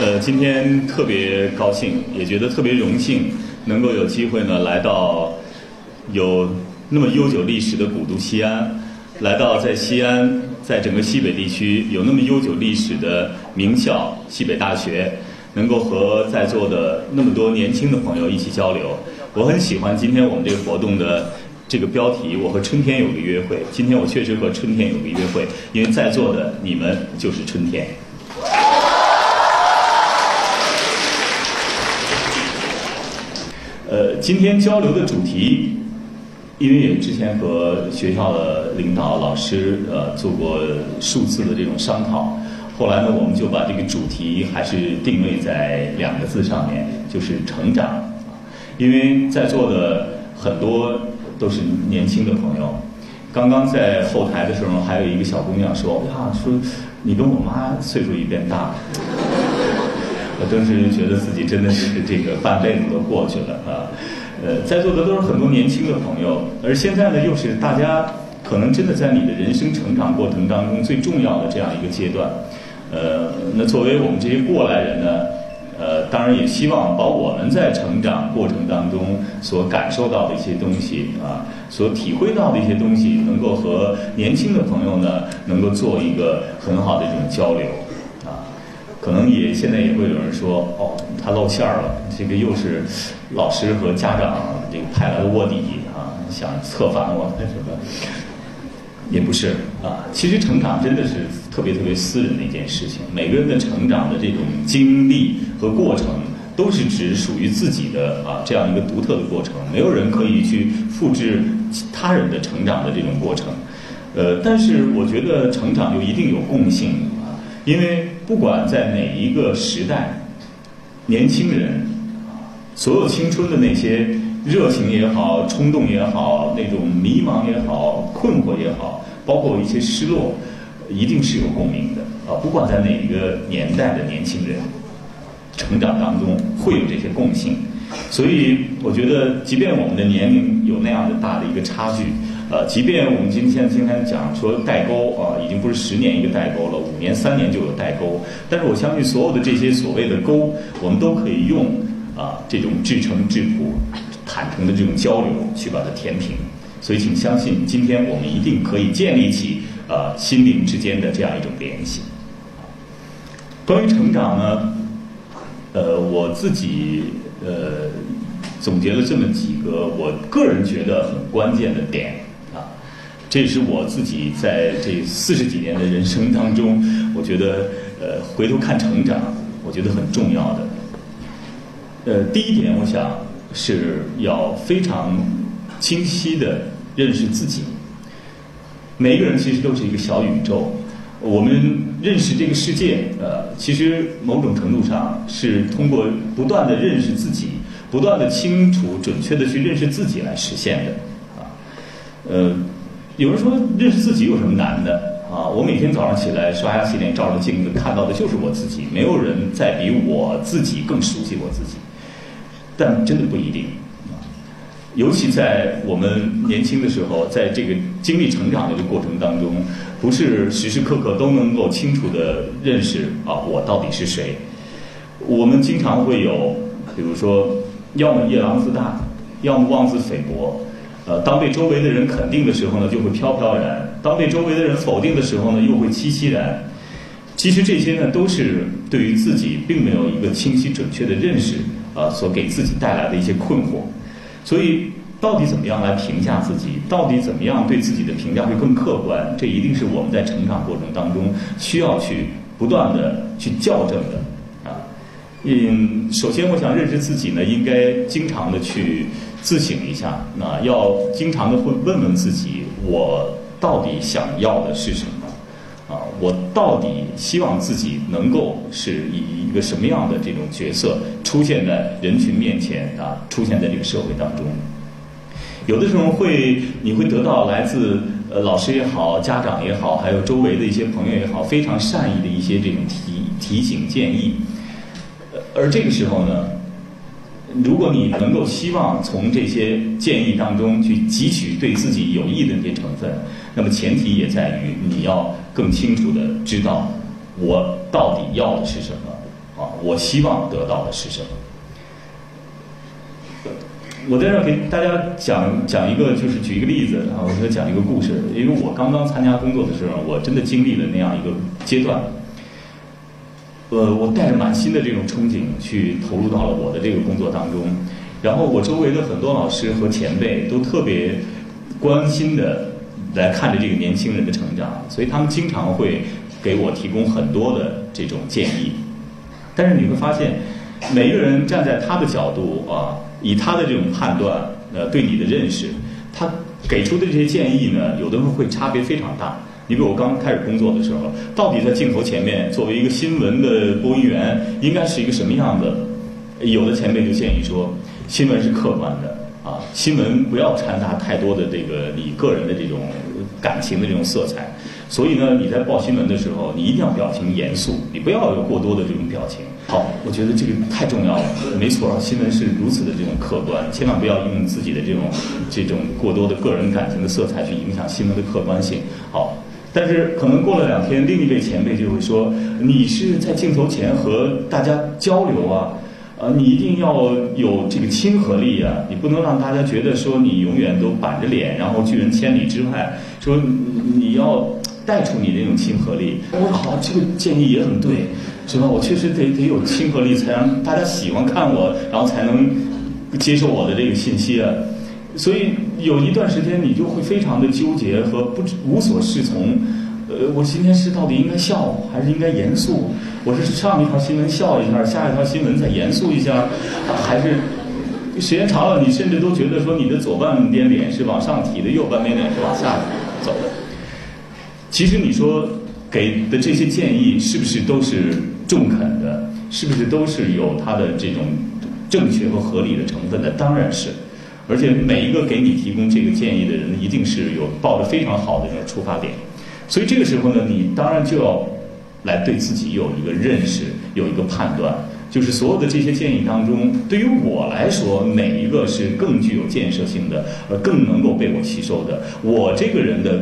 呃，今天特别高兴，也觉得特别荣幸，能够有机会呢来到有那么悠久历史的古都西安，来到在西安，在整个西北地区有那么悠久历史的名校西北大学，能够和在座的那么多年轻的朋友一起交流。我很喜欢今天我们这个活动的这个标题，我和春天有个约会。今天我确实和春天有个约会，因为在座的你们就是春天。呃，今天交流的主题，因为也之前和学校的领导、老师呃做过数次的这种商讨，后来呢，我们就把这个主题还是定位在两个字上面，就是成长。因为在座的很多都是年轻的朋友，刚刚在后台的时候，还有一个小姑娘说：“呀，说你跟我妈岁数一边大。”我当时觉得自己真的是这个半辈子都过去了啊，呃，在座的都是很多年轻的朋友，而现在呢，又是大家可能真的在你的人生成长过程当中最重要的这样一个阶段，呃，那作为我们这些过来人呢，呃，当然也希望把我们在成长过程当中所感受到的一些东西啊，所体会到的一些东西，能够和年轻的朋友呢，能够做一个很好的这种交流。可能也现在也会有人说，哦，他露馅儿了，这个又是老师和家长这个派来的卧底啊，想策反我，什么？也不是啊。其实成长真的是特别特别私人的一件事情，每个人的成长的这种经历和过程，都是只属于自己的啊这样一个独特的过程，没有人可以去复制他人的成长的这种过程。呃，但是我觉得成长就一定有共性啊，因为。不管在哪一个时代，年轻人所有青春的那些热情也好、冲动也好、那种迷茫也好、困惑也好，包括一些失落，一定是有共鸣的啊！不管在哪一个年代的年轻人成长当中，会有这些共性。所以，我觉得，即便我们的年龄有那样的大的一个差距。呃，即便我们今天今天讲说代沟啊，已经不是十年一个代沟了，五年三年就有代沟。但是我相信所有的这些所谓的沟，我们都可以用啊这种至诚至朴、坦诚的这种交流去把它填平。所以，请相信，今天我们一定可以建立起啊心灵之间的这样一种联系。关于成长呢，呃，我自己呃总结了这么几个我个人觉得很关键的点。这是我自己在这四十几年的人生当中，我觉得呃回头看成长，我觉得很重要的。呃，第一点，我想是要非常清晰的认识自己。每一个人其实都是一个小宇宙，我们认识这个世界，呃，其实某种程度上是通过不断的认识自己，不断的清楚、准确的去认识自己来实现的，啊，呃。有人说认识自己有什么难的啊？我每天早上起来刷牙洗脸，照着镜子看到的就是我自己，没有人再比我自己更熟悉我自己。但真的不一定啊，尤其在我们年轻的时候，在这个经历成长的这个过程当中，不是时时刻刻都能够清楚的认识啊我到底是谁。我们经常会有，比如说，要么夜郎自大，要么妄自菲薄。呃，当被周围的人肯定的时候呢，就会飘飘然；当被周围的人否定的时候呢，又会凄凄然。其实这些呢，都是对于自己并没有一个清晰准确的认识啊，所给自己带来的一些困惑。所以，到底怎么样来评价自己？到底怎么样对自己的评价会更客观？这一定是我们在成长过程当中需要去不断的去校正的啊。嗯，首先我想认识自己呢，应该经常的去。自省一下，那要经常的会问问自己：我到底想要的是什么？啊，我到底希望自己能够是以一个什么样的这种角色出现在人群面前啊？出现在这个社会当中。有的时候会，你会得到来自呃老师也好、家长也好，还有周围的一些朋友也好，非常善意的一些这种提提醒建议。而这个时候呢？如果你能够希望从这些建议当中去汲取对自己有益的那些成分，那么前提也在于你要更清楚的知道我到底要的是什么，啊，我希望得到的是什么？我在这儿给大家讲讲一个，就是举一个例子啊，我给讲一个故事。因为我刚刚参加工作的时候，我真的经历了那样一个阶段。呃，我带着满心的这种憧憬去投入到了我的这个工作当中，然后我周围的很多老师和前辈都特别关心的来看着这个年轻人的成长，所以他们经常会给我提供很多的这种建议。但是你会发现，每一个人站在他的角度啊，以他的这种判断，呃，对你的认识，他给出的这些建议呢，有的时候会差别非常大。你比如我刚开始工作的时候，到底在镜头前面作为一个新闻的播音员，应该是一个什么样子？有的前辈就建议说，新闻是客观的啊，新闻不要掺杂太多的这个你个人的这种感情的这种色彩。所以呢，你在报新闻的时候，你一定要表情严肃，你不要有过多的这种表情。好，我觉得这个太重要了。没错，新闻是如此的这种客观，千万不要用自己的这种这种过多的个人感情的色彩去影响新闻的客观性。好。但是可能过了两天，另一位前辈就会说：“你是在镜头前和大家交流啊，呃，你一定要有这个亲和力啊，你不能让大家觉得说你永远都板着脸，然后拒人千里之外。说你要带出你那种亲和力。”我说：“好，这个建议也很对，是吧？我确实得得有亲和力，才让大家喜欢看我，然后才能接受我的这个信息啊。”所以有一段时间，你就会非常的纠结和不知无所适从。呃，我今天是到底应该笑还是应该严肃？我是上一条新闻笑一下，下一条新闻再严肃一下，还是时间长了，你甚至都觉得说你的左半边脸是往上提的，右半边脸是往下走的。其实你说给的这些建议是不是都是中肯的？是不是都是有它的这种正确和合理的成分的？当然是。而且每一个给你提供这个建议的人，一定是有抱着非常好的一个出发点，所以这个时候呢，你当然就要来对自己有一个认识，有一个判断，就是所有的这些建议当中，对于我来说，哪一个是更具有建设性的，呃，更能够被我吸收的？我这个人的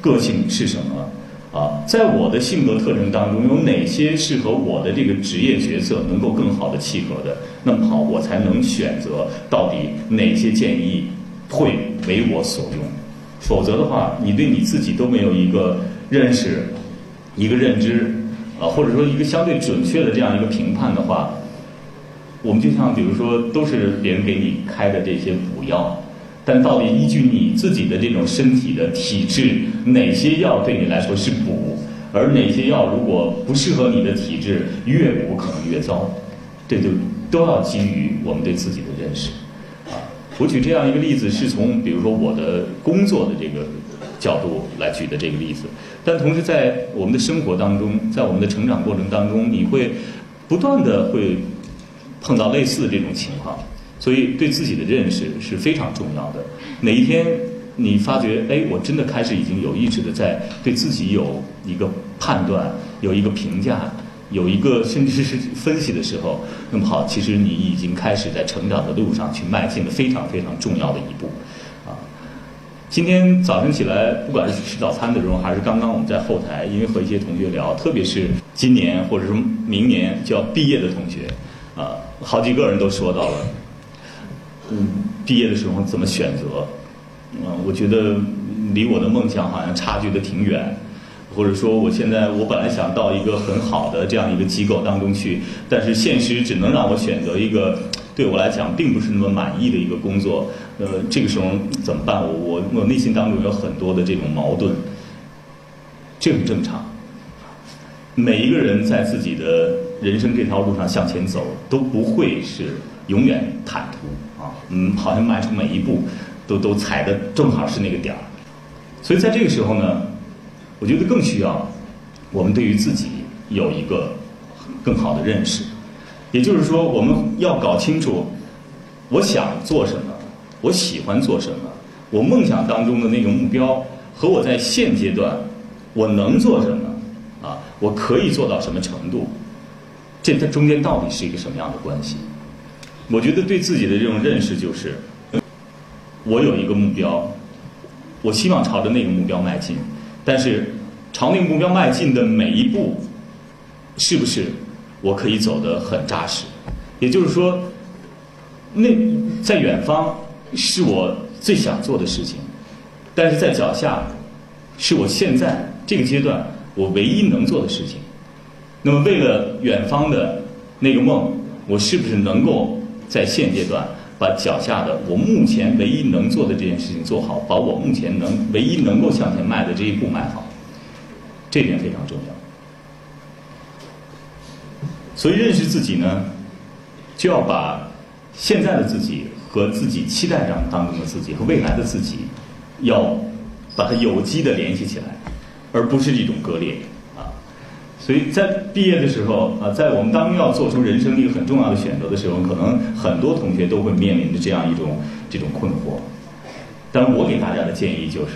个性是什么？啊，在我的性格特征当中，有哪些是和我的这个职业角色能够更好的契合的？那么好，我才能选择到底哪些建议会为我所用。否则的话，你对你自己都没有一个认识、一个认知，啊，或者说一个相对准确的这样一个评判的话，我们就像比如说，都是别人给你开的这些补药。但到底依据你自己的这种身体的体质，哪些药对你来说是补，而哪些药如果不适合你的体质，越补可能越糟，这就都要基于我们对自己的认识。啊，我举这样一个例子，是从比如说我的工作的这个角度来举的这个例子，但同时在我们的生活当中，在我们的成长过程当中，你会不断的会碰到类似的这种情况。所以，对自己的认识是非常重要的。哪一天你发觉，哎，我真的开始已经有意识的在对自己有一个判断、有一个评价、有一个甚至是分析的时候，那么好，其实你已经开始在成长的路上去迈进了非常非常重要的一步。啊，今天早晨起来，不管是吃早餐的时候，还是刚刚我们在后台，因为和一些同学聊，特别是今年或者说明年就要毕业的同学，啊，好几个人都说到了。嗯，毕业的时候怎么选择？嗯，我觉得离我的梦想好像差距的挺远，或者说我现在我本来想到一个很好的这样一个机构当中去，但是现实只能让我选择一个对我来讲并不是那么满意的一个工作。呃，这个时候怎么办？我我我内心当中有很多的这种矛盾，这很正常。每一个人在自己的人生这条路上向前走，都不会是永远坦途。嗯，好像迈出每一步，都都踩的正好是那个点儿，所以在这个时候呢，我觉得更需要我们对于自己有一个更好的认识，也就是说，我们要搞清楚我想做什么，我喜欢做什么，我梦想当中的那个目标和我在现阶段我能做什么啊，我可以做到什么程度，这它中间到底是一个什么样的关系？我觉得对自己的这种认识就是，我有一个目标，我希望朝着那个目标迈进，但是朝那个目标迈进的每一步，是不是我可以走得很扎实。也就是说，那在远方是我最想做的事情，但是在脚下是我现在这个阶段我唯一能做的事情。那么，为了远方的那个梦，我是不是能够在现阶段把脚下的我目前唯一能做的这件事情做好，把我目前能唯一能够向前迈的这一步迈好？这点非常重要。所以，认识自己呢？就要把现在的自己和自己期待当当中的自己和未来的自己，要把它有机的联系起来，而不是一种割裂啊。所以在毕业的时候啊，在我们当要做出人生一个很重要的选择的时候，可能很多同学都会面临着这样一种这种困惑。但我给大家的建议就是，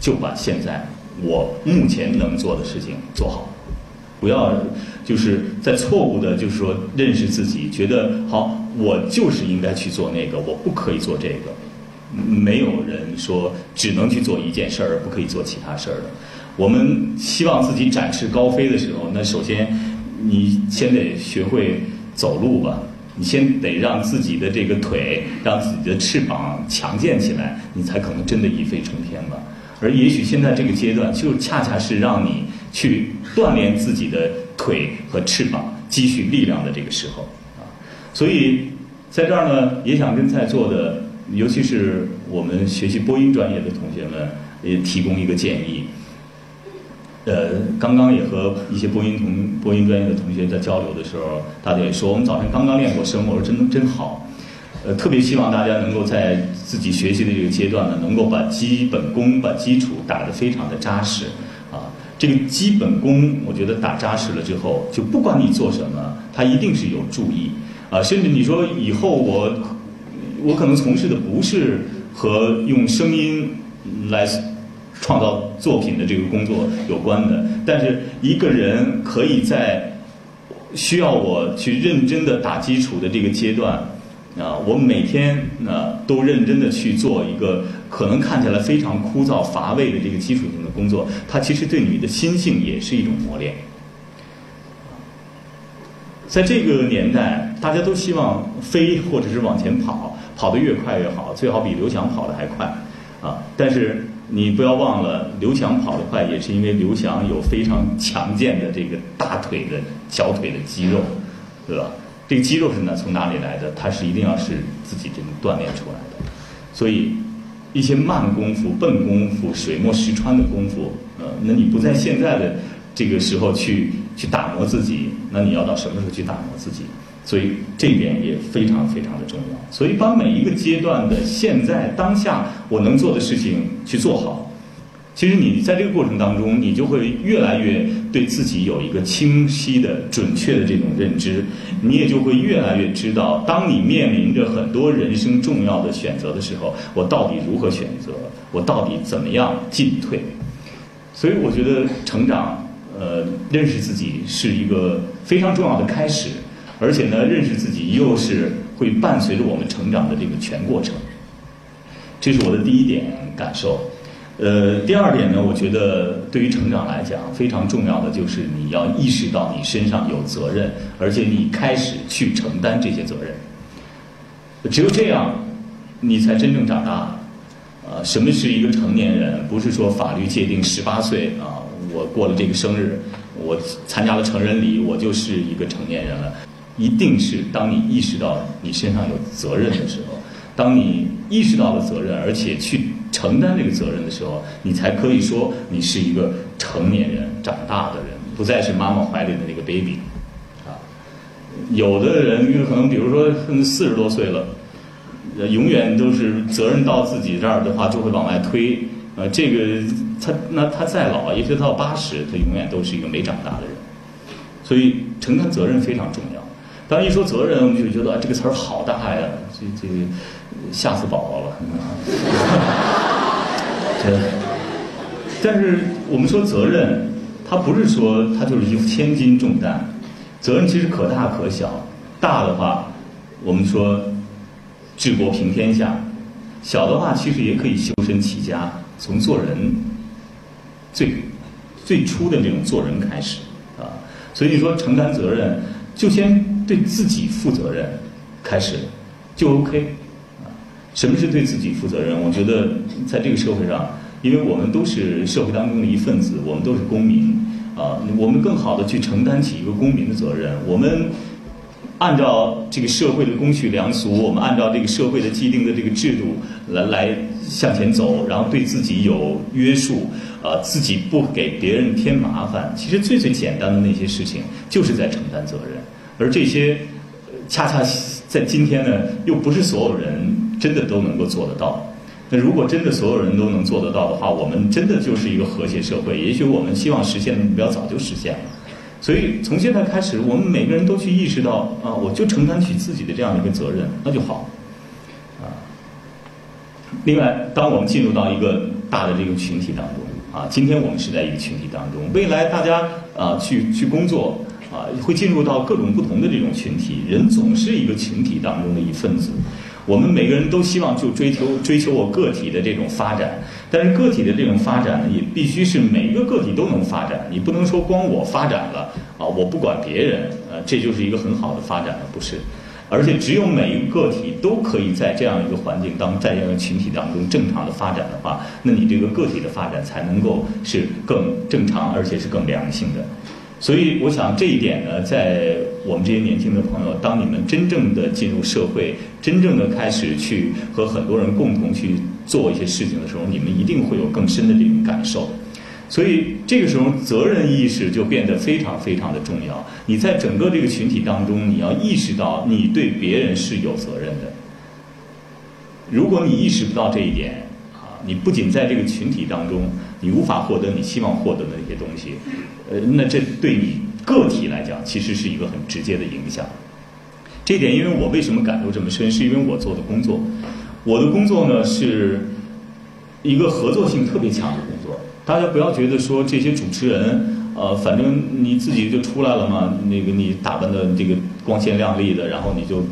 就把现在我目前能做的事情做好。不要，就是在错误的，就是说认识自己，觉得好，我就是应该去做那个，我不可以做这个。没有人说只能去做一件事儿，不可以做其他事儿的。我们希望自己展翅高飞的时候，那首先你先得学会走路吧，你先得让自己的这个腿，让自己的翅膀强健起来，你才可能真的一飞冲天吧。而也许现在这个阶段，就恰恰是让你去锻炼自己的腿和翅膀、积蓄力量的这个时候啊。所以在这儿呢，也想跟在座的，尤其是我们学习播音专业的同学们，也提供一个建议。呃，刚刚也和一些播音同播音专业的同学在交流的时候，大家也说，我们早晨刚刚练过声，我说真真好。呃，特别希望大家能够在自己学习的这个阶段呢，能够把基本功、把基础打得非常的扎实，啊，这个基本功，我觉得打扎实了之后，就不管你做什么，它一定是有助益，啊，甚至你说以后我，我可能从事的不是和用声音来创造作品的这个工作有关的，但是一个人可以在需要我去认真的打基础的这个阶段。啊，我每天啊都认真的去做一个可能看起来非常枯燥乏味的这个基础性的工作，它其实对你的心性也是一种磨练。在这个年代，大家都希望飞或者是往前跑，跑得越快越好，最好比刘翔跑得还快啊！但是你不要忘了，刘翔跑得快也是因为刘翔有非常强健的这个大腿的小腿的肌肉，对吧？这个肌肉是呢从哪里来的？它是一定要是自己这种锻炼出来的。所以，一些慢功夫、笨功夫、水墨石穿的功夫，呃，那你不在现在的这个时候去去打磨自己，那你要到什么时候去打磨自己？所以这一点也非常非常的重要。所以把每一个阶段的现在当下我能做的事情去做好。其实你在这个过程当中，你就会越来越对自己有一个清晰的、准确的这种认知，你也就会越来越知道，当你面临着很多人生重要的选择的时候，我到底如何选择，我到底怎么样进退。所以我觉得成长，呃，认识自己是一个非常重要的开始，而且呢，认识自己又是会伴随着我们成长的这个全过程。这是我的第一点感受。呃，第二点呢，我觉得对于成长来讲，非常重要的就是你要意识到你身上有责任，而且你开始去承担这些责任。只有这样，你才真正长大。啊，什么是一个成年人？不是说法律界定十八岁啊，我过了这个生日，我参加了成人礼，我就是一个成年人了。一定是当你意识到你身上有责任的时候，当你意识到了责任，而且去。承担这个责任的时候，你才可以说你是一个成年人、长大的人，不再是妈妈怀里的那个 baby，啊，有的人可能比如说四十多岁了，永远都是责任到自己这儿的话，就会往外推，呃，这个他那他再老，一直到八十，他永远都是一个没长大的人，所以承担责任非常重要。当一说责任，我们就觉得啊，这个词儿好大呀，这这。吓死宝宝了，这。但是我们说责任，它不是说它就是一副千斤重担，责任其实可大可小。大的话，我们说治国平天下；小的话，其实也可以修身齐家，从做人最最初的这种做人开始啊。所以你说承担责任，就先对自己负责任，开始就 OK。什么是对自己负责任？我觉得在这个社会上，因为我们都是社会当中的一份子，我们都是公民啊，我们更好的去承担起一个公民的责任。我们按照这个社会的公序良俗，我们按照这个社会的既定的这个制度来来向前走，然后对自己有约束。啊，自己不给别人添麻烦，其实最最简单的那些事情，就是在承担责任。而这些，恰恰在今天呢，又不是所有人真的都能够做得到。那如果真的所有人都能做得到的话，我们真的就是一个和谐社会。也许我们希望实现的目标早就实现了。所以从现在开始，我们每个人都去意识到啊，我就承担起自己的这样一个责任，那就好。啊，另外，当我们进入到一个大的这个群体当中。啊，今天我们是在一个群体当中，未来大家啊去去工作啊，会进入到各种不同的这种群体。人总是一个群体当中的一份子，我们每个人都希望就追求追求我个体的这种发展，但是个体的这种发展呢，也必须是每一个个体都能发展。你不能说光我发展了啊，我不管别人，呃，这就是一个很好的发展了，不是？而且只有每一个个体都可以在这样一个环境当，在这样一个群体当中正常的发展的话，那你这个个体的发展才能够是更正常，而且是更良性的。所以，我想这一点呢，在我们这些年轻的朋友，当你们真正的进入社会，真正的开始去和很多人共同去做一些事情的时候，你们一定会有更深的这种感受。所以这个时候，责任意识就变得非常非常的重要。你在整个这个群体当中，你要意识到你对别人是有责任的。如果你意识不到这一点，啊，你不仅在这个群体当中，你无法获得你希望获得的那些东西，呃，那这对你个体来讲，其实是一个很直接的影响。这点，因为我为什么感受这么深，是因为我做的工作，我的工作呢是一个合作性特别强的工作。大家不要觉得说这些主持人，呃，反正你自己就出来了嘛，那个你打扮的这个光鲜亮丽的，然后你就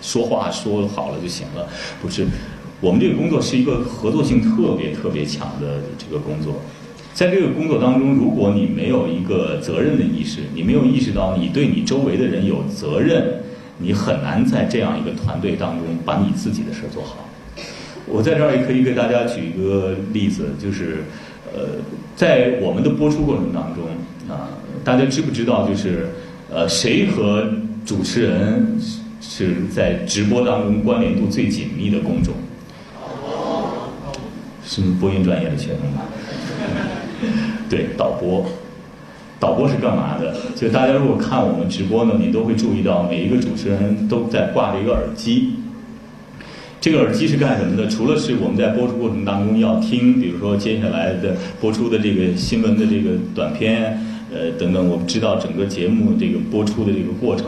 说话说好了就行了，不是？我们这个工作是一个合作性特别特别强的这个工作，在这个工作当中，如果你没有一个责任的意识，你没有意识到你对你周围的人有责任，你很难在这样一个团队当中把你自己的事儿做好。我在这儿也可以给大家举一个例子，就是。呃，在我们的播出过程当中啊，大家知不知道就是呃，谁和主持人是在直播当中关联度最紧密的工种？是播音专业的学生吗？对，导播，导播是干嘛的？就大家如果看我们直播呢，你都会注意到每一个主持人都在挂着一个耳机。这个耳机是干什么的？除了是我们在播出过程当中要听，比如说接下来的播出的这个新闻的这个短片，呃等等，我们知道整个节目这个播出的这个过程，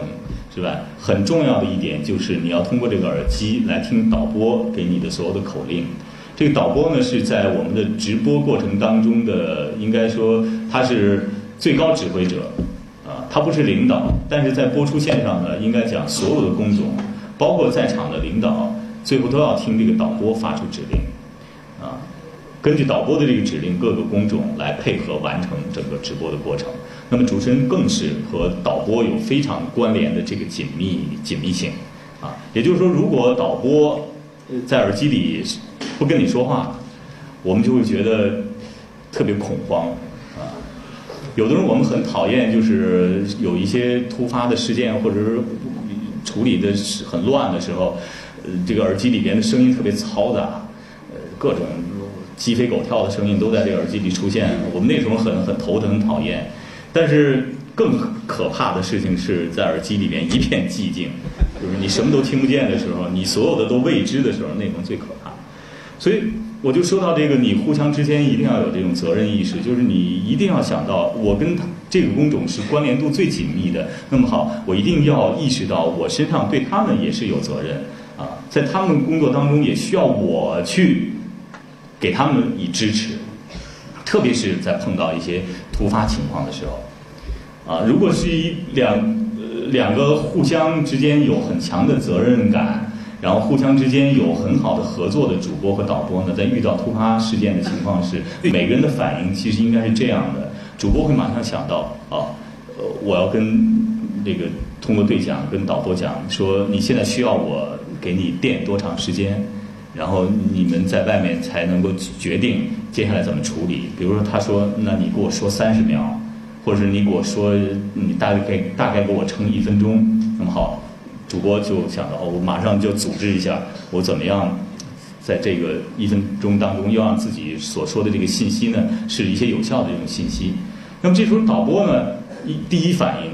是吧？很重要的一点就是你要通过这个耳机来听导播给你的所有的口令。这个导播呢是在我们的直播过程当中的，应该说他是最高指挥者，啊，他不是领导，但是在播出线上呢，应该讲所有的工种，包括在场的领导。最后都要听这个导播发出指令，啊，根据导播的这个指令，各个工种来配合完成整个直播的过程。那么主持人更是和导播有非常关联的这个紧密紧密性，啊，也就是说，如果导播在耳机里不跟你说话，我们就会觉得特别恐慌，啊，有的人我们很讨厌，就是有一些突发的事件或者是处理的很乱的时候。呃这个耳机里边的声音特别嘈杂，呃，各种鸡飞狗跳的声音都在这个耳机里出现。我们那时候很很头疼、很讨厌。但是更可怕的事情是在耳机里边一片寂静，就是你什么都听不见的时候，你所有的都未知的时候，那种最可怕。所以我就说到这个，你互相之间一定要有这种责任意识，就是你一定要想到，我跟这个工种是关联度最紧密的。那么好，我一定要意识到，我身上对他们也是有责任。啊，在他们工作当中也需要我去给他们以支持，特别是在碰到一些突发情况的时候，啊，如果是一两两个互相之间有很强的责任感，然后互相之间有很好的合作的主播和导播呢，在遇到突发事件的情况是，每个人的反应其实应该是这样的：主播会马上想到，啊，呃，我要跟。这个通过对讲跟导播讲说，你现在需要我给你垫多长时间，然后你们在外面才能够决定接下来怎么处理。比如说，他说，那你给我说三十秒，或者是你给我说你大概大概给我撑一分钟，那么好，主播就想到，我马上就组织一下，我怎么样在这个一分钟当中，要让自己所说的这个信息呢，是一些有效的这种信息。那么这时候导播呢，一第一反应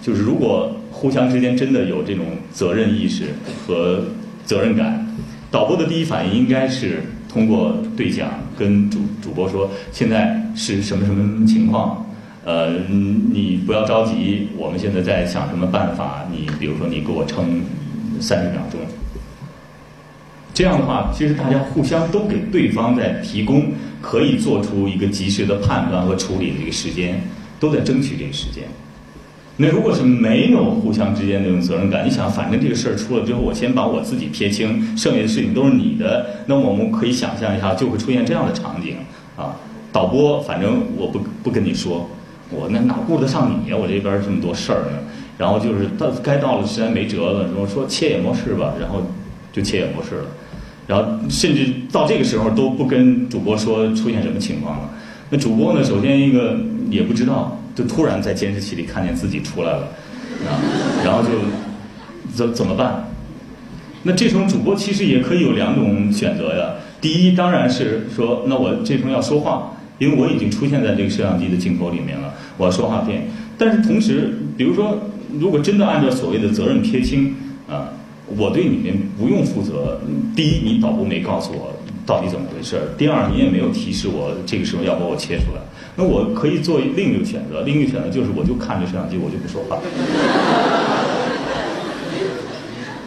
就是，如果互相之间真的有这种责任意识和责任感，导播的第一反应应该是通过对讲跟主主播说，现在是什么什么情况？呃，你不要着急，我们现在在想什么办法？你比如说，你给我撑三十秒钟。这样的话，其实大家互相都给对方在提供可以做出一个及时的判断和处理的一个时间，都在争取这个时间。那如果是没有互相之间那种责任感，你想，反正这个事儿出了之后，我先把我自己撇清，剩下的事情都是你的，那我们可以想象一下，就会出现这样的场景啊。导播，反正我不不跟你说，我那哪顾得上你呀？我这边这么多事儿呢。然后就是到该到了，实在没辙了，说说切演模式吧，然后就切演模式了。然后甚至到这个时候都不跟主播说出现什么情况了。那主播呢，首先一个也不知道，就突然在监视器里看见自己出来了，啊，然后就怎怎么办？那这种主播其实也可以有两种选择呀。第一，当然是说，那我这时候要说话，因为我已经出现在这个摄像机的镜头里面了，我要说话片。但是同时，比如说，如果真的按照所谓的责任撇清啊。我对你们不用负责。第一，你导播没告诉我到底怎么回事；第二，你也没有提示我这个时候要把我切出来。那我可以做另一个选择，另一个选择就是我就看着摄像机，我就不说话，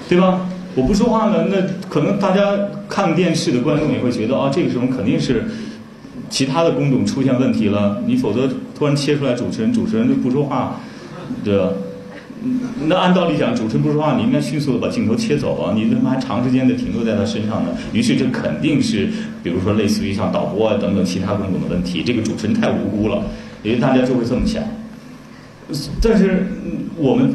对吧？我不说话呢，那可能大家看电视的观众也会觉得啊，这个时候肯定是其他的工种出现问题了。你否则突然切出来主持人，主持人就不说话，对吧？那按道理讲，主持人不说话，你应该迅速的把镜头切走啊！你怎么还长时间的停留在他身上呢？于是这肯定是，比如说类似于像导播啊等等其他工种的问题。这个主持人太无辜了，因为大家就会这么想。但是我们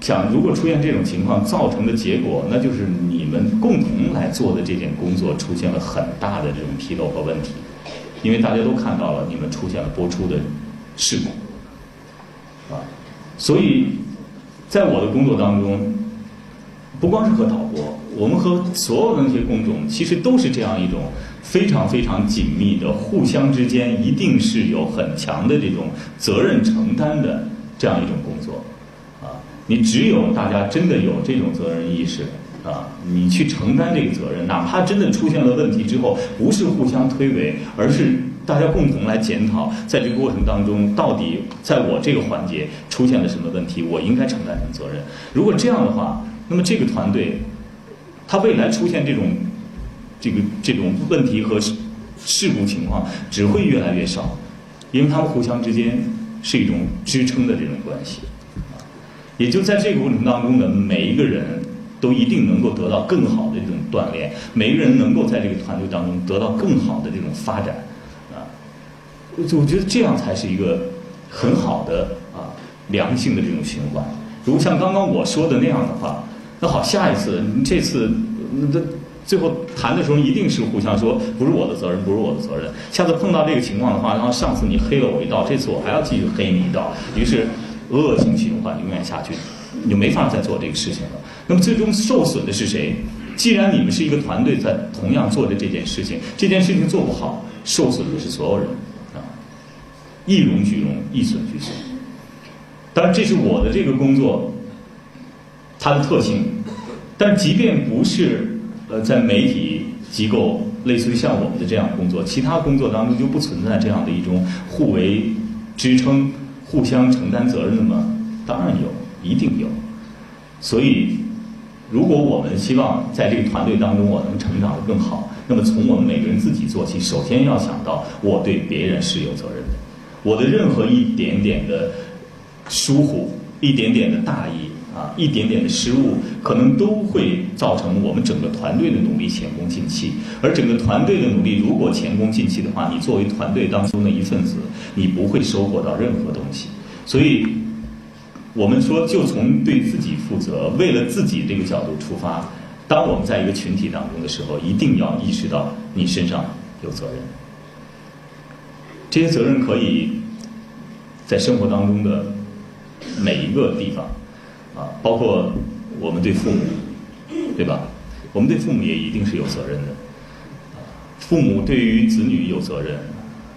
想，如果出现这种情况，造成的结果，那就是你们共同来做的这件工作出现了很大的这种纰漏和问题，因为大家都看到了你们出现了播出的事故，啊，所以。在我的工作当中，不光是和导播，我们和所有的那些工种，其实都是这样一种非常非常紧密的，互相之间一定是有很强的这种责任承担的这样一种工作。啊，你只有大家真的有这种责任意识，啊，你去承担这个责任，哪怕真的出现了问题之后，不是互相推诿，而是。大家共同来检讨，在这个过程当中，到底在我这个环节出现了什么问题，我应该承担什么责任？如果这样的话，那么这个团队，他未来出现这种这个这种问题和事故情况只会越来越少，因为他们互相之间是一种支撑的这种关系。也就在这个过程当中呢，每一个人都一定能够得到更好的这种锻炼，每个人能够在这个团队当中得到更好的这种发展。啊我觉得这样才是一个很好的啊良性的这种循环。如果像刚刚我说的那样的话，那好，下一次这次那最后谈的时候一定是互相说不是我的责任，不是我的责任。下次碰到这个情况的话，然后上次你黑了我一道，这次我还要继续黑你一道，于是恶性循环永远下去，你就没法再做这个事情了。那么最终受损的是谁？既然你们是一个团队在同样做的这件事情，这件事情做不好，受损的是所有人啊。一荣俱荣，一损俱损。当然，这是我的这个工作它的特性。但即便不是呃在媒体机构，类似于像我们的这样工作，其他工作当中就不存在这样的一种互为支撑、互相承担责任的吗？当然有，一定有。所以，如果我们希望在这个团队当中我能成长得更好，那么从我们每个人自己做起，首先要想到我对别人是有责任的。我的任何一点点的疏忽，一点点的大意啊，一点点的失误，可能都会造成我们整个团队的努力前功尽弃。而整个团队的努力如果前功尽弃的话，你作为团队当中的一份子，你不会收获到任何东西。所以，我们说就从对自己负责，为了自己这个角度出发。当我们在一个群体当中的时候，一定要意识到你身上有责任。这些责任可以在生活当中的每一个地方啊，包括我们对父母，对吧？我们对父母也一定是有责任的。父母对于子女有责任，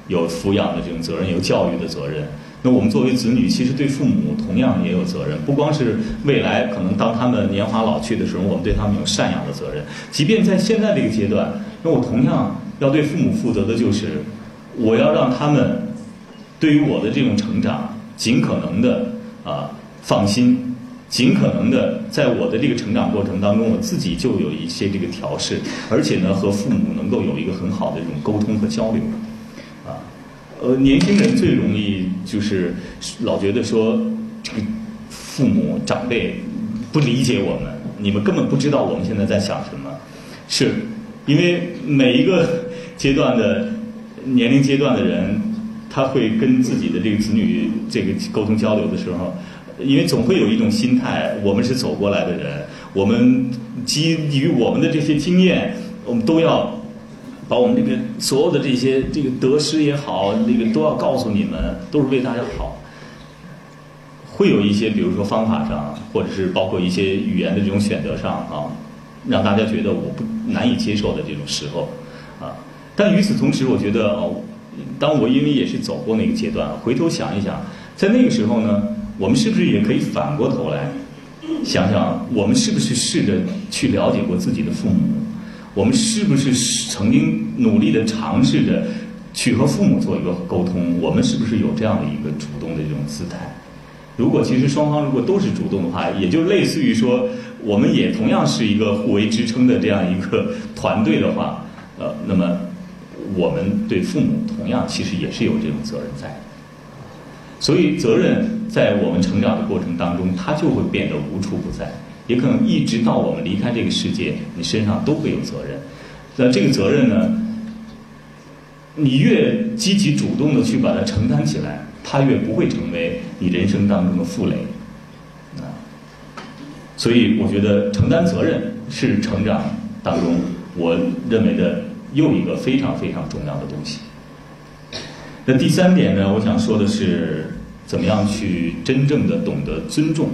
有抚养的这种责任，有教育的责任。那我们作为子女，其实对父母同样也有责任。不光是未来可能当他们年华老去的时候，我们对他们有赡养的责任。即便在现在这个阶段，那我同样要对父母负责的就是，我要让他们对于我的这种成长，尽可能的啊放心，尽可能的在我的这个成长过程当中，我自己就有一些这个调试，而且呢，和父母能够有一个很好的这种沟通和交流。呃，年轻人最容易就是老觉得说，这个父母长辈不理解我们，你们根本不知道我们现在在想什么。是，因为每一个阶段的年龄阶段的人，他会跟自己的这个子女这个沟通交流的时候，因为总会有一种心态，我们是走过来的人，我们基于我们的这些经验，我们都要。把我们这个所有的这些这个得失也好，那个都要告诉你们，都是为大家好。会有一些，比如说方法上，或者是包括一些语言的这种选择上啊，让大家觉得我不难以接受的这种时候啊。但与此同时，我觉得哦，当我因为也是走过那个阶段，回头想一想，在那个时候呢，我们是不是也可以反过头来想想，我们是不是试着去了解过自己的父母？我们是不是曾经努力的尝试着去和父母做一个沟通？我们是不是有这样的一个主动的这种姿态？如果其实双方如果都是主动的话，也就类似于说，我们也同样是一个互为支撑的这样一个团队的话，呃，那么我们对父母同样其实也是有这种责任在。所以责任在我们成长的过程当中，它就会变得无处不在。也可能一直到我们离开这个世界，你身上都会有责任。那这个责任呢，你越积极主动的去把它承担起来，它越不会成为你人生当中的负累。啊，所以我觉得承担责任是成长当中我认为的又一个非常非常重要的东西。那第三点呢，我想说的是，怎么样去真正的懂得尊重。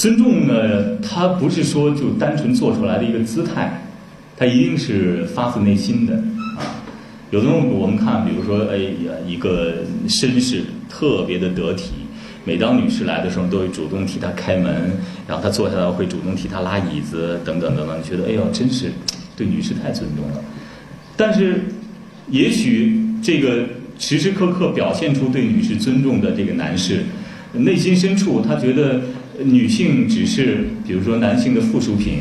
尊重呢，它不是说就单纯做出来的一个姿态，它一定是发自内心的啊。有的时候我们看，比如说，哎呀，一个绅士特别的得体，每当女士来的时候，都会主动替她开门，然后他坐下来会主动替她拉椅子，等等等等，觉得哎呦，真是对女士太尊重了。但是，也许这个时时刻刻表现出对女士尊重的这个男士，内心深处他觉得。女性只是，比如说男性的附属品，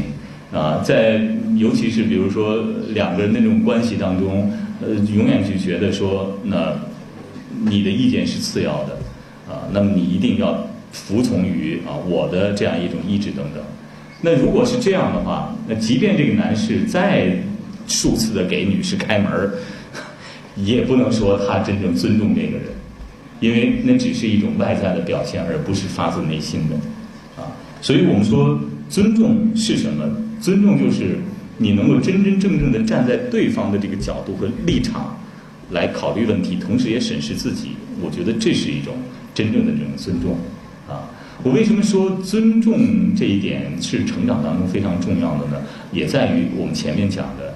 啊，在尤其是比如说两个人那种关系当中，呃，永远就觉得说，那你的意见是次要的，啊，那么你一定要服从于啊我的这样一种意志等等。那如果是这样的话，那即便这个男士再数次的给女士开门儿，也不能说他真正尊重这个人，因为那只是一种外在的表现，而不是发自内心的。所以我们说，尊重是什么？尊重就是你能够真真正正的站在对方的这个角度和立场来考虑问题，同时也审视自己。我觉得这是一种真正的这种尊重啊！我为什么说尊重这一点是成长当中非常重要的呢？也在于我们前面讲的，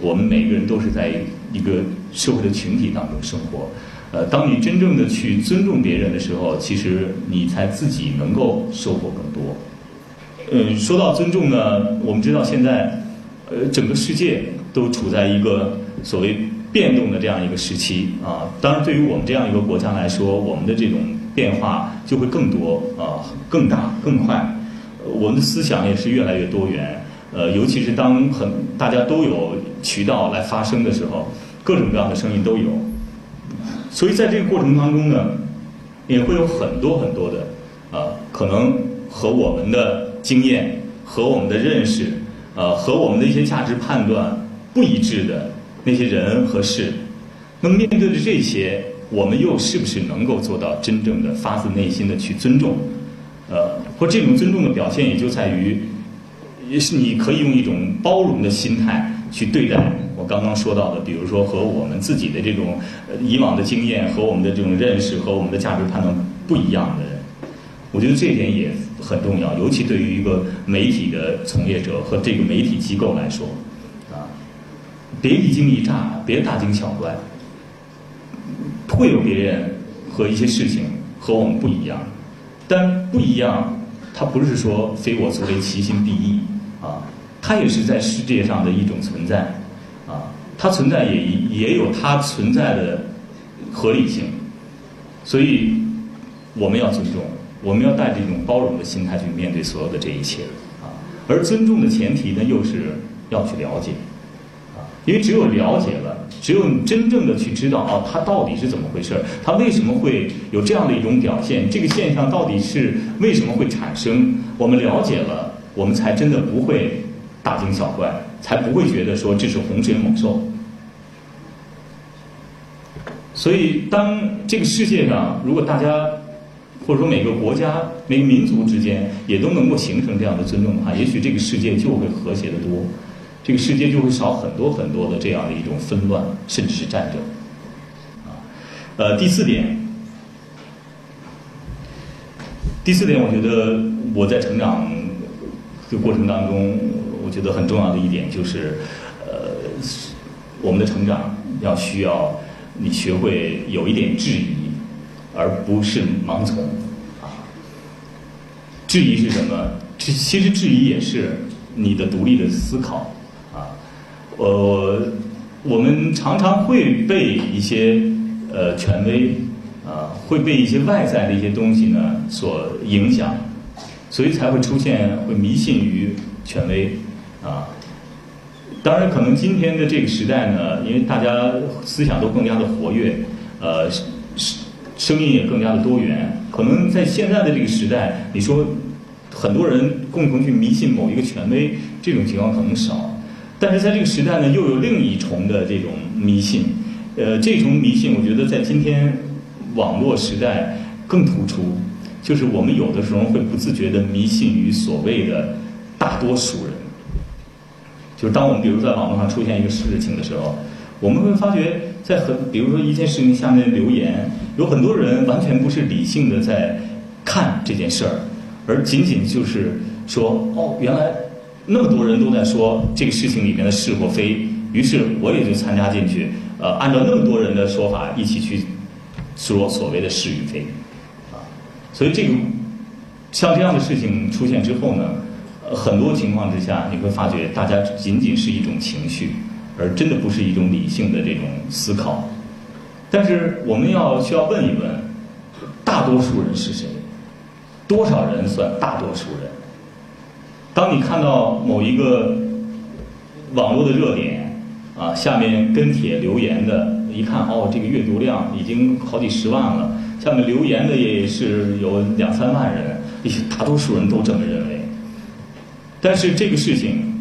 我们每个人都是在一个社会的群体当中生活。呃，当你真正的去尊重别人的时候，其实你才自己能够收获更多。嗯，说到尊重呢，我们知道现在，呃，整个世界都处在一个所谓变动的这样一个时期啊。当然，对于我们这样一个国家来说，我们的这种变化就会更多啊，更大、更快。我们的思想也是越来越多元。呃，尤其是当很大家都有渠道来发声的时候，各种各样的声音都有。所以在这个过程当中呢，也会有很多很多的，啊，可能和我们的经验、和我们的认识，呃，和我们的一些价值判断不一致的那些人和事。那么面对着这些，我们又是不是能够做到真正的发自内心的去尊重？呃，或这种尊重的表现也就在于，也是你可以用一种包容的心态去对待我刚刚说到的，比如说和我们自己的这种以往的经验和我们的这种认识和我们的价值判断不一样的人，我觉得这一点也很重要，尤其对于一个媒体的从业者和这个媒体机构来说，啊，别一惊一乍，别大惊小怪，会有别人和一些事情和我们不一样。但不一样，它不是说非我族类，其心必异啊，它也是在世界上的一种存在，它存在也也有它存在的合理性，所以我们要尊重，我们要带着一种包容的心态去面对所有的这一切啊，而尊重的前提呢，又是要去了解。啊因为只有了解了，只有你真正的去知道哦，它到底是怎么回事儿，它为什么会有这样的一种表现，这个现象到底是为什么会产生？我们了解了，我们才真的不会大惊小怪，才不会觉得说这是洪水猛兽。所以，当这个世界上，如果大家或者说每个国家、每个民族之间也都能够形成这样的尊重的话，也许这个世界就会和谐的多。这个世界就会少很多很多的这样的一种纷乱，甚至是战争。啊，呃，第四点，第四点，我觉得我在成长的过程当中，觉得很重要的一点就是，呃，我们的成长要需要你学会有一点质疑，而不是盲从。啊，质疑是什么？其其实质疑也是你的独立的思考。啊呃，我们常常会被一些呃权威啊，会被一些外在的一些东西呢所影响，所以才会出现会迷信于权威啊。当然，可能今天的这个时代呢，因为大家思想都更加的活跃，呃，声声音也更加的多元，可能在现在的这个时代，你说很多人共同去迷信某一个权威，这种情况可能少。但是在这个时代呢，又有另一重的这种迷信，呃，这重迷信，我觉得在今天网络时代更突出，就是我们有的时候会不自觉的迷信于所谓的大多数人。就是当我们比如在网络上出现一个事情的时候，我们会发觉，在很比如说一件事情下面留言，有很多人完全不是理性的在看这件事儿，而仅仅就是说，哦，原来。那么多人都在说这个事情里面的是或非，于是我也就参加进去，呃，按照那么多人的说法一起去说所谓的是与非，啊，所以这个像这样的事情出现之后呢，很多情况之下你会发觉大家仅仅是一种情绪，而真的不是一种理性的这种思考。但是我们要需要问一问，大多数人是谁？多少人算大多数人？当你看到某一个网络的热点啊，下面跟帖留言的，一看哦，这个阅读量已经好几十万了，下面留言的也是有两三万人，大多数人都这么认为。但是这个事情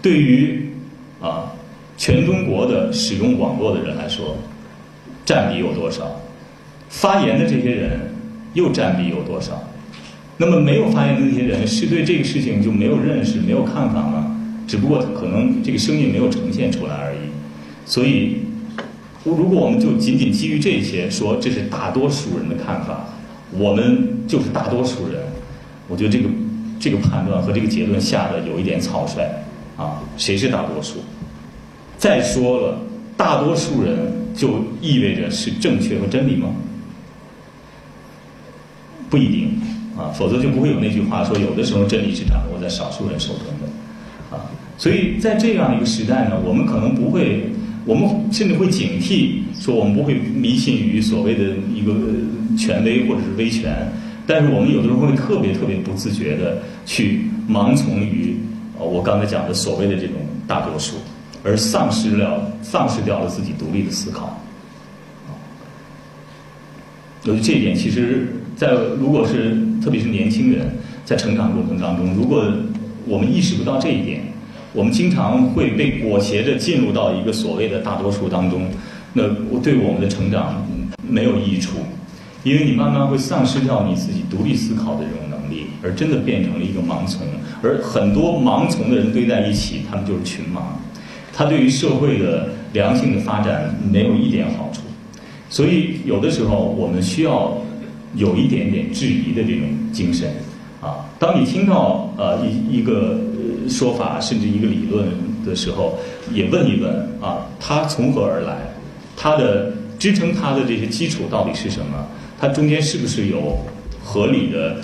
对于啊全中国的使用网络的人来说，占比有多少？发言的这些人又占比有多少？那么没有发言的那些人是对这个事情就没有认识、没有看法吗？只不过可能这个声音没有呈现出来而已。所以，如果我们就仅仅基于这些说这是大多数人的看法，我们就是大多数人，我觉得这个这个判断和这个结论下的有一点草率啊。谁是大多数？再说了，大多数人就意味着是正确和真理吗？不一定。啊，否则就不会有那句话说，有的时候真理是掌握在少数人手中的，啊，所以在这样一个时代呢，我们可能不会，我们甚至会警惕，说我们不会迷信于所谓的一个权威或者是威权，但是我们有的时候会特别特别不自觉的去盲从于，呃，我刚才讲的所谓的这种大多数，而丧失了丧失掉了自己独立的思考，我觉得这一点，其实。在如果是特别是年轻人在成长过程当中，如果我们意识不到这一点，我们经常会被裹挟着进入到一个所谓的大多数当中，那对我们的成长没有益处，因为你慢慢会丧失掉你自己独立思考的这种能力，而真的变成了一个盲从。而很多盲从的人堆在一起，他们就是群盲，他对于社会的良性的发展没有一点好处。所以有的时候我们需要有一点点质疑的这种精神啊。当你听到呃一一个说法甚至一个理论的时候，也问一问啊，它从何而来？它的支撑它的这些基础到底是什么？它中间是不是有合理的、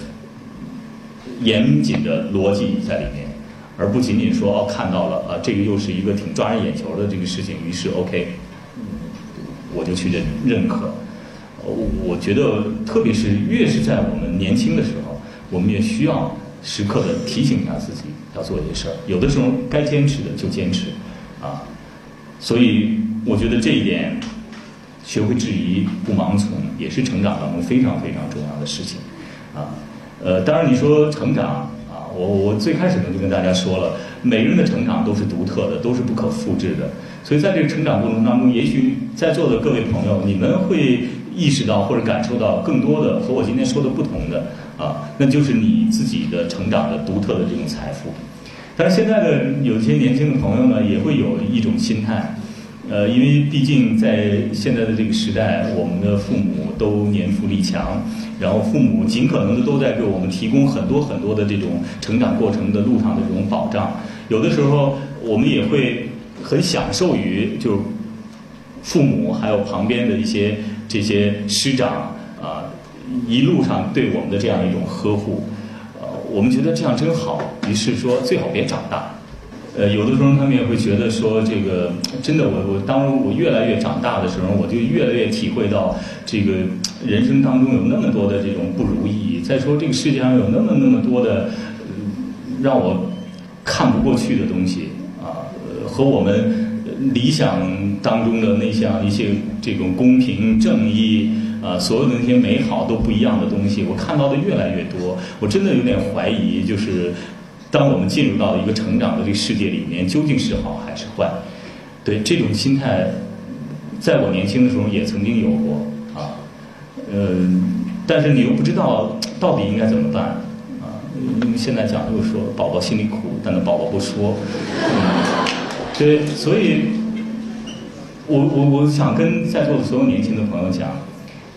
严谨的逻辑在里面？而不仅仅说哦看到了啊，这个又是一个挺抓人眼球的这个事情，于是 OK，我就去认认可。我觉得，特别是越是在我们年轻的时候，我们也需要时刻的提醒一下自己要做一些事儿。有的时候该坚持的就坚持，啊，所以我觉得这一点，学会质疑不盲从，也是成长当中非常非常重要的事情，啊，呃，当然你说成长啊，我我最开始呢就跟大家说了，每个人的成长都是独特的，都是不可复制的，所以在这个成长过程当中，也许在座的各位朋友，你们会。意识到或者感受到更多的和我今天说的不同的啊，那就是你自己的成长的独特的这种财富。但是现在的有些年轻的朋友呢，也会有一种心态，呃，因为毕竟在现在的这个时代，我们的父母都年富力强，然后父母尽可能的都在给我们提供很多很多的这种成长过程的路上的这种保障。有的时候我们也会很享受于就父母还有旁边的一些。这些师长啊，一路上对我们的这样一种呵护，呃，我们觉得这样真好。于是说，最好别长大。呃，有的时候他们也会觉得说，这个真的，我我当我越来越长大的时候，我就越来越体会到，这个人生当中有那么多的这种不如意。再说，这个世界上有那么那么多的让我看不过去的东西啊，和我们。理想当中的那像一些这种公平正义啊，所有的那些美好都不一样的东西，我看到的越来越多。我真的有点怀疑，就是当我们进入到一个成长的这个世界里面，究竟是好还是坏？对这种心态，在我年轻的时候也曾经有过啊。嗯，但是你又不知道到底应该怎么办啊？因为现在讲就是说，宝宝心里苦，但是宝宝不说。对，所以，我我我想跟在座的所有年轻的朋友讲，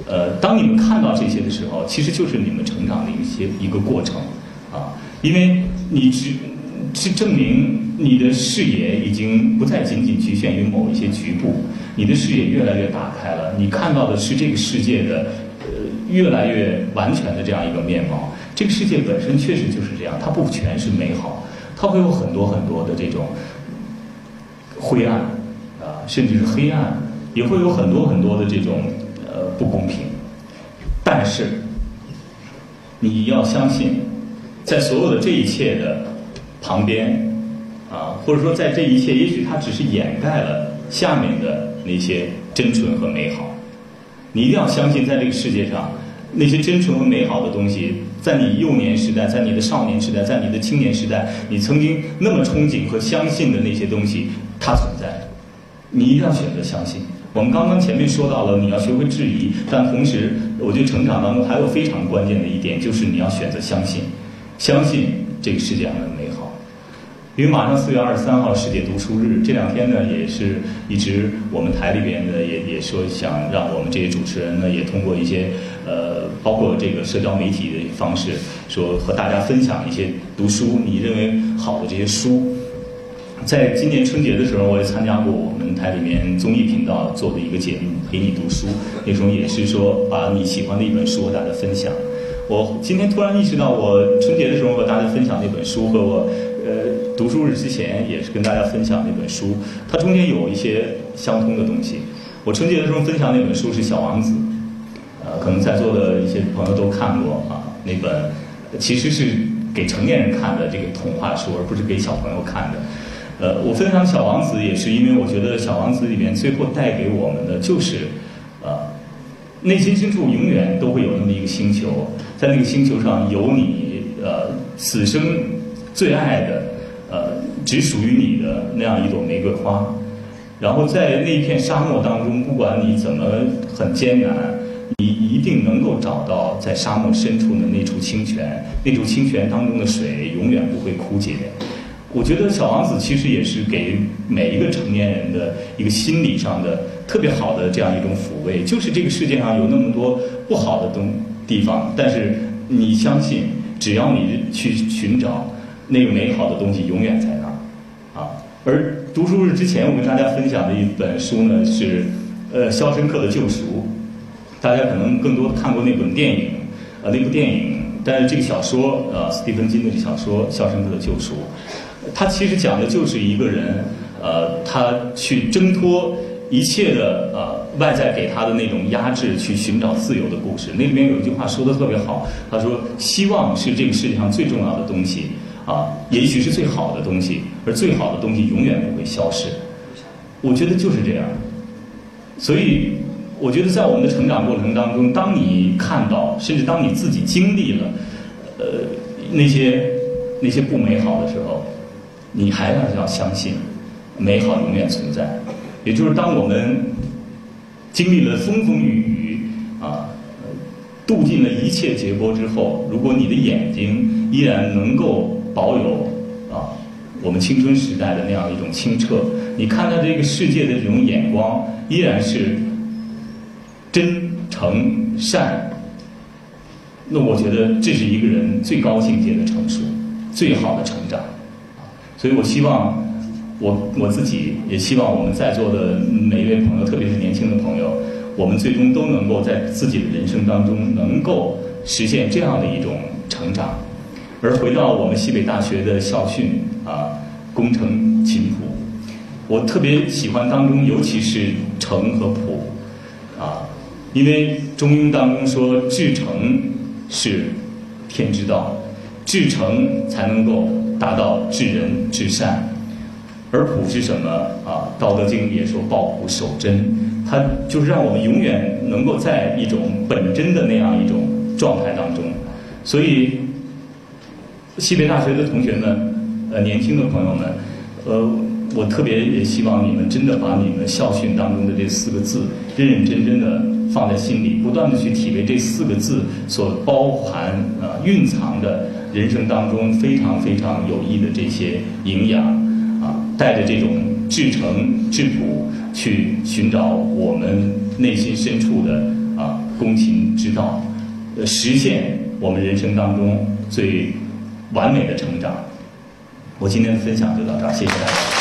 呃，当你们看到这些的时候，其实就是你们成长的一些一个过程，啊，因为你只是证明你的视野已经不再仅仅局限于某一些局部，你的视野越来越打开了，你看到的是这个世界的呃越来越完全的这样一个面貌。这个世界本身确实就是这样，它不全是美好，它会有很多很多的这种。灰暗，啊，甚至是黑暗，也会有很多很多的这种呃不公平。但是，你要相信，在所有的这一切的旁边，啊，或者说在这一切，也许它只是掩盖了下面的那些真纯和美好。你一定要相信，在这个世界上，那些真纯和美好的东西，在你幼年时代，在你的少年时代，在你的青年时代，你曾经那么憧憬和相信的那些东西。它存在，你一定要选择相信。我们刚刚前面说到了，你要学会质疑，但同时，我觉得成长当中还有非常关键的一点，就是你要选择相信，相信这个世界上的美好。因为马上四月二十三号世界读书日，这两天呢，也是一直我们台里边呢，也也说想让我们这些主持人呢，也通过一些呃，包括这个社交媒体的方式，说和大家分享一些读书，你认为好的这些书。在今年春节的时候，我也参加过我们台里面综艺频道做的一个节目《陪你读书》，那时候也是说把你喜欢的一本书和大家分享。我今天突然意识到，我春节的时候和大家分享那本书，和我呃读书日之前也是跟大家分享那本书，它中间有一些相通的东西。我春节的时候分享那本书是《小王子》，呃，可能在座的一些朋友都看过啊，那本其实是给成年人看的这个童话书，而不是给小朋友看的。呃，我分享《小王子》也是因为我觉得《小王子》里面最后带给我们的就是，呃，内心深处永远都会有那么一个星球，在那个星球上有你呃此生最爱的呃只属于你的那样一朵玫瑰花，然后在那片沙漠当中，不管你怎么很艰难，你一定能够找到在沙漠深处的那处清泉，那处清泉当中的水永远不会枯竭。我觉得《小王子》其实也是给每一个成年人的一个心理上的特别好的这样一种抚慰。就是这个世界上有那么多不好的东地方，但是你相信，只要你去寻找，那个美好的东西永远在那儿啊。而读书日之前，我跟大家分享的一本书呢是呃《肖申克的救赎》，大家可能更多看过那本电影，呃那部电影，但是这个小说呃斯蒂芬金的这小说《肖申克的救赎》。他其实讲的就是一个人，呃，他去挣脱一切的呃外在给他的那种压制，去寻找自由的故事。那里面有一句话说的特别好，他说：“希望是这个世界上最重要的东西，啊，也许是最好的东西，而最好的东西永远不会消失。”我觉得就是这样。所以，我觉得在我们的成长过程当中，当你看到，甚至当你自己经历了，呃，那些那些不美好的时候，你还是要相信，美好永远存在。也就是当我们经历了风风雨雨啊，渡尽了一切劫波之后，如果你的眼睛依然能够保有啊我们青春时代的那样一种清澈，你看待这个世界的这种眼光依然是真诚善，那我觉得这是一个人最高境界的成熟，最好的成长。所以我希望，我我自己也希望我们在座的每一位朋友，特别是年轻的朋友，我们最终都能够在自己的人生当中能够实现这样的一种成长。而回到我们西北大学的校训啊，工程勤朴，我特别喜欢当中，尤其是诚和朴啊，因为中庸当中说至诚是天之道，至诚才能够。达到至仁至善，而朴是什么啊？《道德经》也说抱朴守真，它就是让我们永远能够在一种本真的那样一种状态当中。所以，西北大学的同学们，呃，年轻的朋友们，呃，我特别也希望你们真的把你们校训当中的这四个字认认真真的放在心里，不断的去体会这四个字所包含啊蕴藏的。人生当中非常非常有益的这些营养，带着这种至诚至朴去寻找我们内心深处的啊公勤之道，呃，实现我们人生当中最完美的成长。我今天的分享就到这儿，谢谢大家。